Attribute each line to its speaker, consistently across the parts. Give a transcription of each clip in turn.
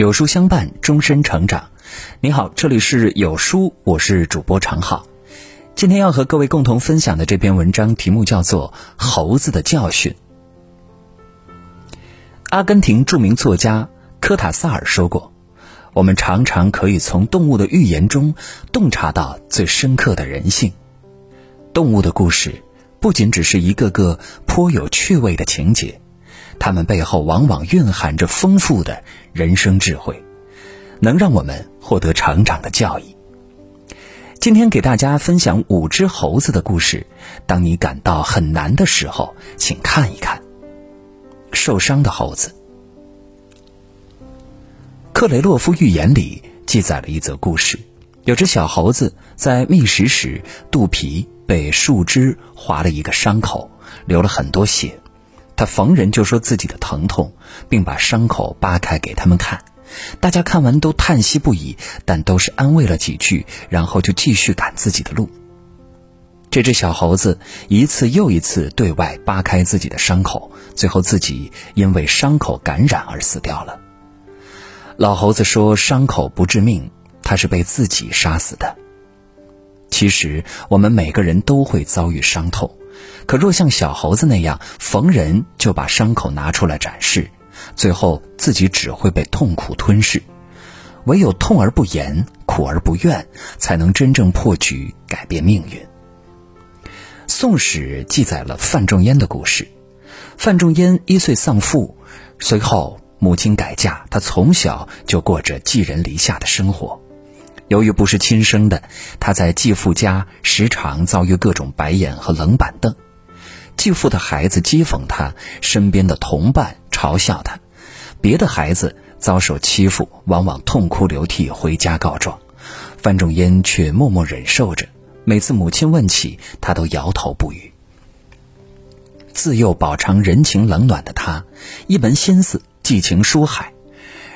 Speaker 1: 有书相伴，终身成长。你好，这里是有书，我是主播常浩。今天要和各位共同分享的这篇文章题目叫做《猴子的教训》。阿根廷著名作家科塔萨尔说过：“我们常常可以从动物的寓言中洞察到最深刻的人性。动物的故事不仅只是一个个颇有趣味的情节。”他们背后往往蕴含着丰富的人生智慧，能让我们获得成长的教益。今天给大家分享五只猴子的故事。当你感到很难的时候，请看一看受伤的猴子。克雷洛夫寓言里记载了一则故事：有只小猴子在觅食时，肚皮被树枝划了一个伤口，流了很多血。他逢人就说自己的疼痛，并把伤口扒开给他们看。大家看完都叹息不已，但都是安慰了几句，然后就继续赶自己的路。这只小猴子一次又一次对外扒开自己的伤口，最后自己因为伤口感染而死掉了。老猴子说：“伤口不致命，他是被自己杀死的。”其实，我们每个人都会遭遇伤痛。可若像小猴子那样，逢人就把伤口拿出来展示，最后自己只会被痛苦吞噬。唯有痛而不言，苦而不怨，才能真正破局，改变命运。《宋史》记载了范仲淹的故事。范仲淹一岁丧父，随后母亲改嫁，他从小就过着寄人篱下的生活。由于不是亲生的，他在继父家时常遭遇各种白眼和冷板凳。继父的孩子讥讽他，身边的同伴嘲笑他，别的孩子遭受欺负，往往痛哭流涕回家告状，范仲淹却默默忍受着。每次母亲问起，他都摇头不语。自幼饱尝人情冷暖的他，一门心思寄情书海，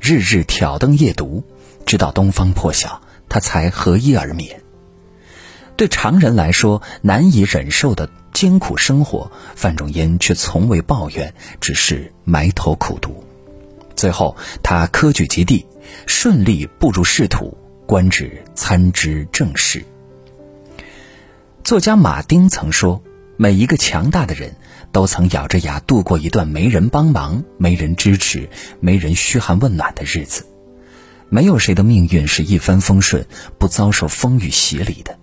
Speaker 1: 日日挑灯夜读，直到东方破晓。他才合衣而眠。对常人来说难以忍受的艰苦生活，范仲淹却从未抱怨，只是埋头苦读。最后，他科举及第，顺利步入仕途，官至参知政事。作家马丁曾说：“每一个强大的人都曾咬着牙度过一段没人帮忙、没人支持、没人嘘寒问暖的日子。”没有谁的命运是一帆风顺，不遭受风雨洗礼的。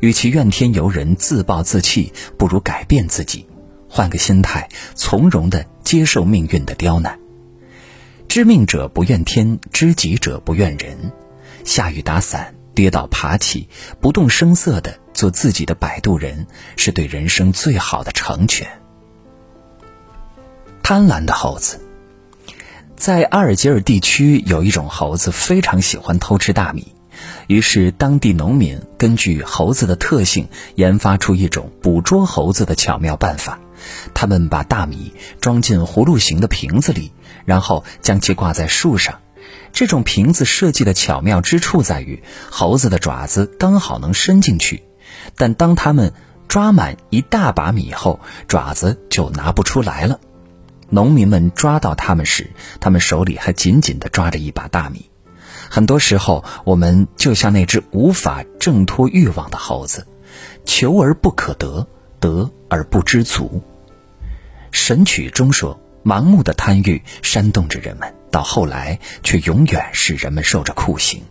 Speaker 1: 与其怨天尤人、自暴自弃，不如改变自己，换个心态，从容的接受命运的刁难。知命者不怨天，知己者不怨人。下雨打伞，跌倒爬起，不动声色的做自己的摆渡人，是对人生最好的成全。贪婪的猴子。在阿尔及尔地区，有一种猴子非常喜欢偷吃大米，于是当地农民根据猴子的特性，研发出一种捕捉猴子的巧妙办法。他们把大米装进葫芦形的瓶子里，然后将其挂在树上。这种瓶子设计的巧妙之处在于，猴子的爪子刚好能伸进去，但当它们抓满一大把米后，爪子就拿不出来了。农民们抓到他们时，他们手里还紧紧地抓着一把大米。很多时候，我们就像那只无法挣脱欲望的猴子，求而不可得，得而不知足。神曲中说：“盲目的贪欲煽动着人们，到后来却永远使人们受着酷刑。”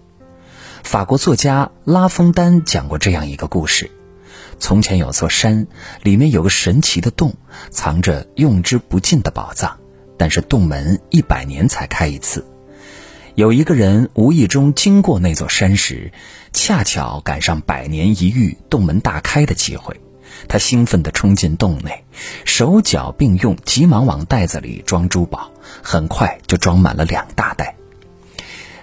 Speaker 1: 法国作家拉封丹讲过这样一个故事。从前有座山，里面有个神奇的洞，藏着用之不尽的宝藏。但是洞门一百年才开一次。有一个人无意中经过那座山时，恰巧赶上百年一遇洞门大开的机会。他兴奋地冲进洞内，手脚并用，急忙往袋子里装珠宝，很快就装满了两大袋。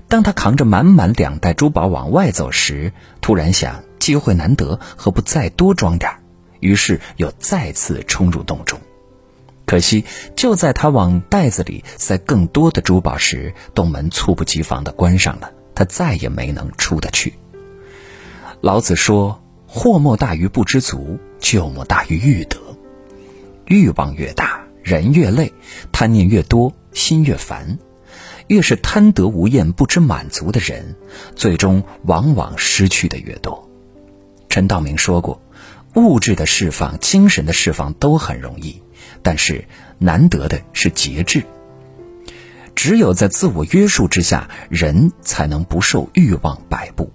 Speaker 1: 当他扛着满满两袋珠宝往外走时，突然想。机会难得，何不再多装点于是又再次冲入洞中。可惜，就在他往袋子里塞更多的珠宝时，洞门猝不及防地关上了，他再也没能出得去。老子说：“祸莫大于不知足，咎莫大于欲得。欲望越大，人越累；贪念越多，心越烦。越是贪得无厌、不知满足的人，最终往往失去的越多。陈道明说过：“物质的释放、精神的释放都很容易，但是难得的是节制。只有在自我约束之下，人才能不受欲望摆布，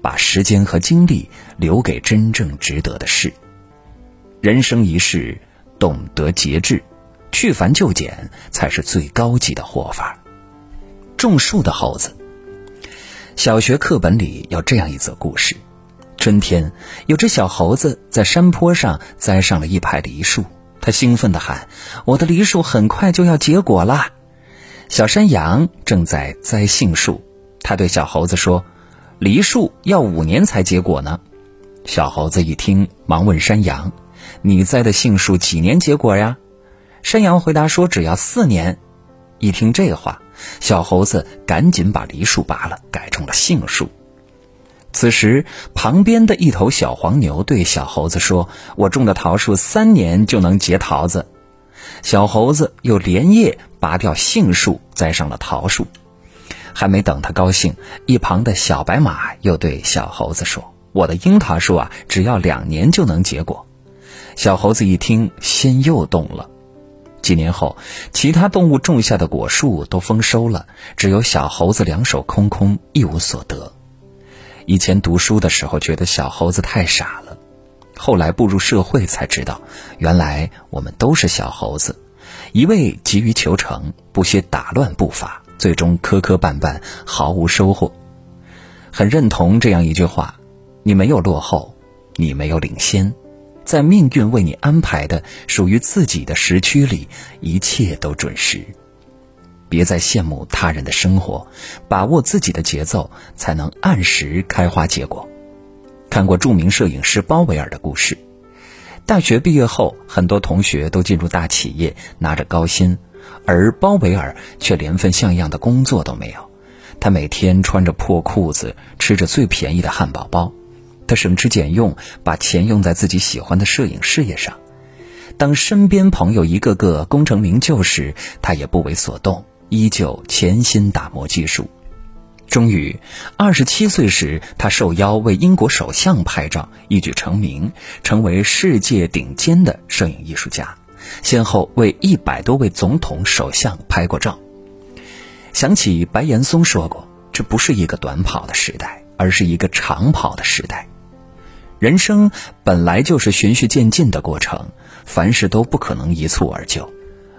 Speaker 1: 把时间和精力留给真正值得的事。人生一世，懂得节制。”去繁就简才是最高级的活法。种树的猴子。小学课本里有这样一则故事：春天，有只小猴子在山坡上栽上了一排梨树，它兴奋地喊：“我的梨树很快就要结果啦！”小山羊正在栽杏树，它对小猴子说：“梨树要五年才结果呢。”小猴子一听，忙问山羊：“你栽的杏树几年结果呀？”山羊回答说：“只要四年。”一听这话，小猴子赶紧把梨树拔了，改成了杏树。此时，旁边的一头小黄牛对小猴子说：“我种的桃树三年就能结桃子。”小猴子又连夜拔掉杏树，栽上了桃树。还没等他高兴，一旁的小白马又对小猴子说：“我的樱桃树啊，只要两年就能结果。”小猴子一听，心又动了。几年后，其他动物种下的果树都丰收了，只有小猴子两手空空，一无所得。以前读书的时候觉得小猴子太傻了，后来步入社会才知道，原来我们都是小猴子，一味急于求成，不惜打乱步伐，最终磕磕绊绊，毫无收获。很认同这样一句话：你没有落后，你没有领先。在命运为你安排的属于自己的时区里，一切都准时。别再羡慕他人的生活，把握自己的节奏，才能按时开花结果。看过著名摄影师包维尔的故事。大学毕业后，很多同学都进入大企业，拿着高薪，而包维尔却连份像样的工作都没有。他每天穿着破裤子，吃着最便宜的汉堡包。他省吃俭用，把钱用在自己喜欢的摄影事业上。当身边朋友一个个功成名就时，他也不为所动，依旧潜心打磨技术。终于，二十七岁时，他受邀为英国首相拍照，一举成名，成为世界顶尖的摄影艺术家，先后为一百多位总统、首相拍过照。想起白岩松说过：“这不是一个短跑的时代，而是一个长跑的时代。”人生本来就是循序渐进的过程，凡事都不可能一蹴而就，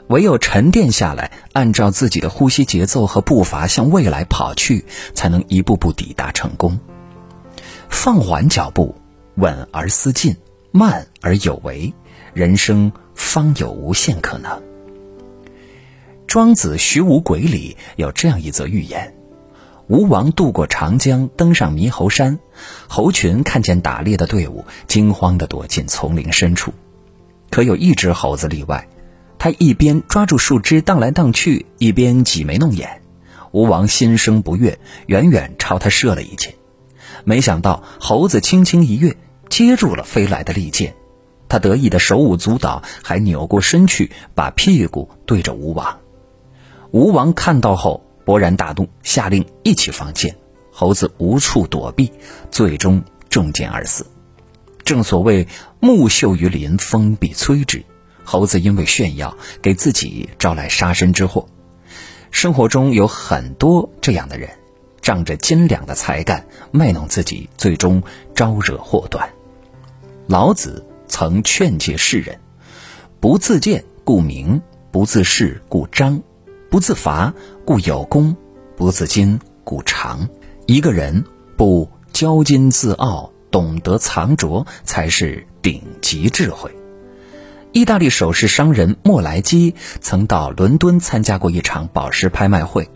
Speaker 1: 唯有沉淀下来，按照自己的呼吸节奏和步伐向未来跑去，才能一步步抵达成功。放缓脚步，稳而思进，慢而有为，人生方有无限可能。庄子《徐无鬼》里有这样一则寓言。吴王渡过长江，登上猕猴山，猴群看见打猎的队伍，惊慌地躲进丛林深处。可有一只猴子例外，他一边抓住树枝荡来荡去，一边挤眉弄眼。吴王心生不悦，远远朝他射了一箭。没想到猴子轻轻一跃，接住了飞来的利箭。他得意的手舞足蹈，还扭过身去，把屁股对着吴王。吴王看到后。勃然大怒，下令一起放箭，猴子无处躲避，最终中箭而死。正所谓木秀于林，风必摧之。猴子因为炫耀，给自己招来杀身之祸。生活中有很多这样的人，仗着斤两的才干卖弄自己，最终招惹祸端。老子曾劝诫世人：不自见，故明；不自视，故彰。不自伐，故有功；不自矜，故长。一个人不骄矜自傲，懂得藏拙，才是顶级智慧。意大利首饰商人莫莱基曾到伦敦参加过一场宝石拍卖会，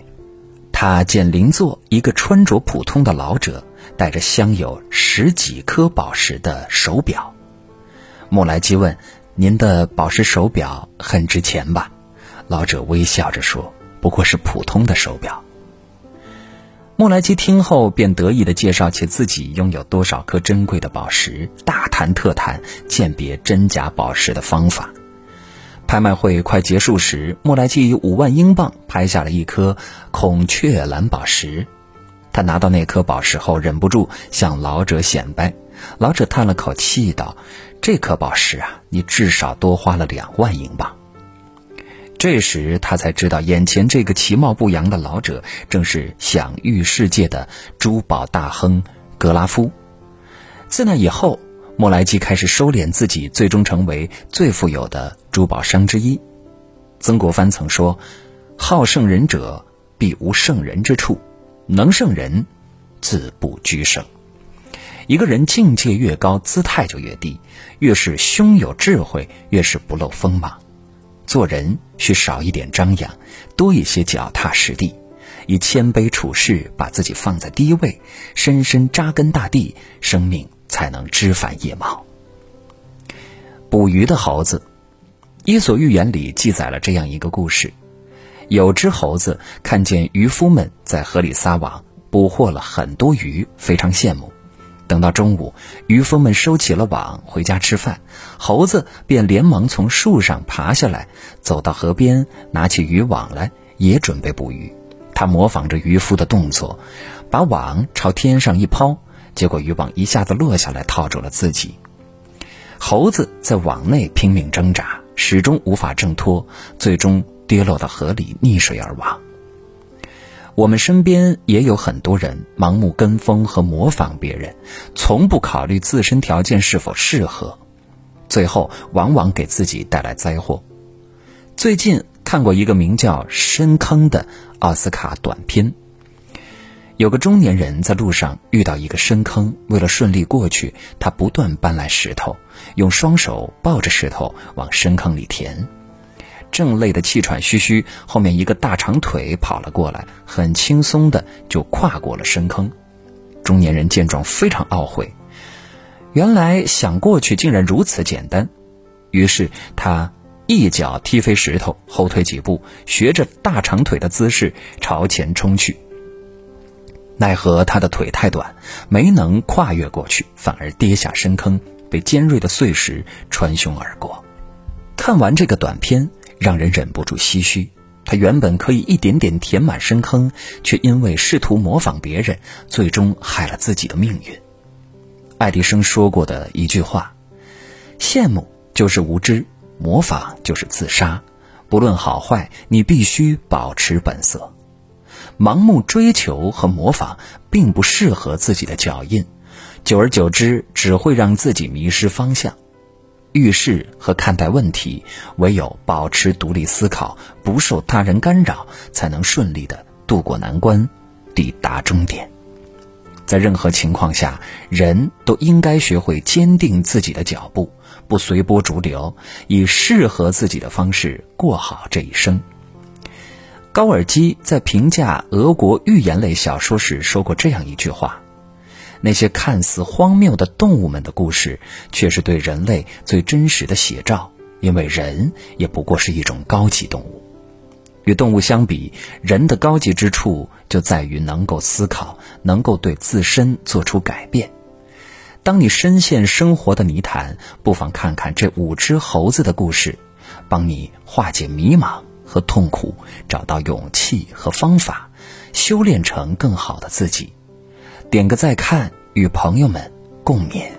Speaker 1: 他见邻座一个穿着普通的老者戴着镶有十几颗宝石的手表。莫莱基问：“您的宝石手表很值钱吧？”老者微笑着说：“不过是普通的手表。”莫莱基听后便得意地介绍起自己拥有多少颗珍贵的宝石，大谈特谈鉴别真假宝石的方法。拍卖会快结束时，莫莱基以五万英镑拍下了一颗孔雀蓝宝石。他拿到那颗宝石后，忍不住向老者显摆。老者叹了口气道：“这颗宝石啊，你至少多花了两万英镑。”这时他才知道，眼前这个其貌不扬的老者正是享誉世界的珠宝大亨格拉夫。自那以后，莫莱基开始收敛自己，最终成为最富有的珠宝商之一。曾国藩曾说：“好胜人者，必无胜人之处；能胜人，自不居胜。”一个人境界越高，姿态就越低；越是胸有智慧，越是不露锋芒。做人需少一点张扬，多一些脚踏实地，以谦卑处事，把自己放在低位，深深扎根大地，生命。才能枝繁叶茂。捕鱼的猴子，《伊索寓言》里记载了这样一个故事：有只猴子看见渔夫们在河里撒网，捕获了很多鱼，非常羡慕。等到中午，渔夫们收起了网，回家吃饭，猴子便连忙从树上爬下来，走到河边，拿起渔网来，也准备捕鱼。他模仿着渔夫的动作，把网朝天上一抛。结果渔网一下子落下来，套住了自己。猴子在网内拼命挣扎，始终无法挣脱，最终跌落到河里，溺水而亡。我们身边也有很多人盲目跟风和模仿别人，从不考虑自身条件是否适合，最后往往给自己带来灾祸。最近看过一个名叫《深坑》的奥斯卡短片。有个中年人在路上遇到一个深坑，为了顺利过去，他不断搬来石头，用双手抱着石头往深坑里填。正累得气喘吁吁，后面一个大长腿跑了过来，很轻松的就跨过了深坑。中年人见状非常懊悔，原来想过去竟然如此简单。于是他一脚踢飞石头，后退几步，学着大长腿的姿势朝前冲去。奈何他的腿太短，没能跨越过去，反而跌下深坑，被尖锐的碎石穿胸而过。看完这个短片，让人忍不住唏嘘。他原本可以一点点填满深坑，却因为试图模仿别人，最终害了自己的命运。爱迪生说过的一句话：“羡慕就是无知，模仿就是自杀。不论好坏，你必须保持本色。”盲目追求和模仿并不适合自己的脚印，久而久之只会让自己迷失方向。遇事和看待问题，唯有保持独立思考，不受他人干扰，才能顺利的渡过难关，抵达终点。在任何情况下，人都应该学会坚定自己的脚步，不随波逐流，以适合自己的方式过好这一生。高尔基在评价俄国寓言类小说时说过这样一句话：“那些看似荒谬的动物们的故事，却是对人类最真实的写照。因为人也不过是一种高级动物。与动物相比，人的高级之处就在于能够思考，能够对自身做出改变。当你深陷生活的泥潭，不妨看看这五只猴子的故事，帮你化解迷茫。”和痛苦，找到勇气和方法，修炼成更好的自己。点个再看，与朋友们共勉。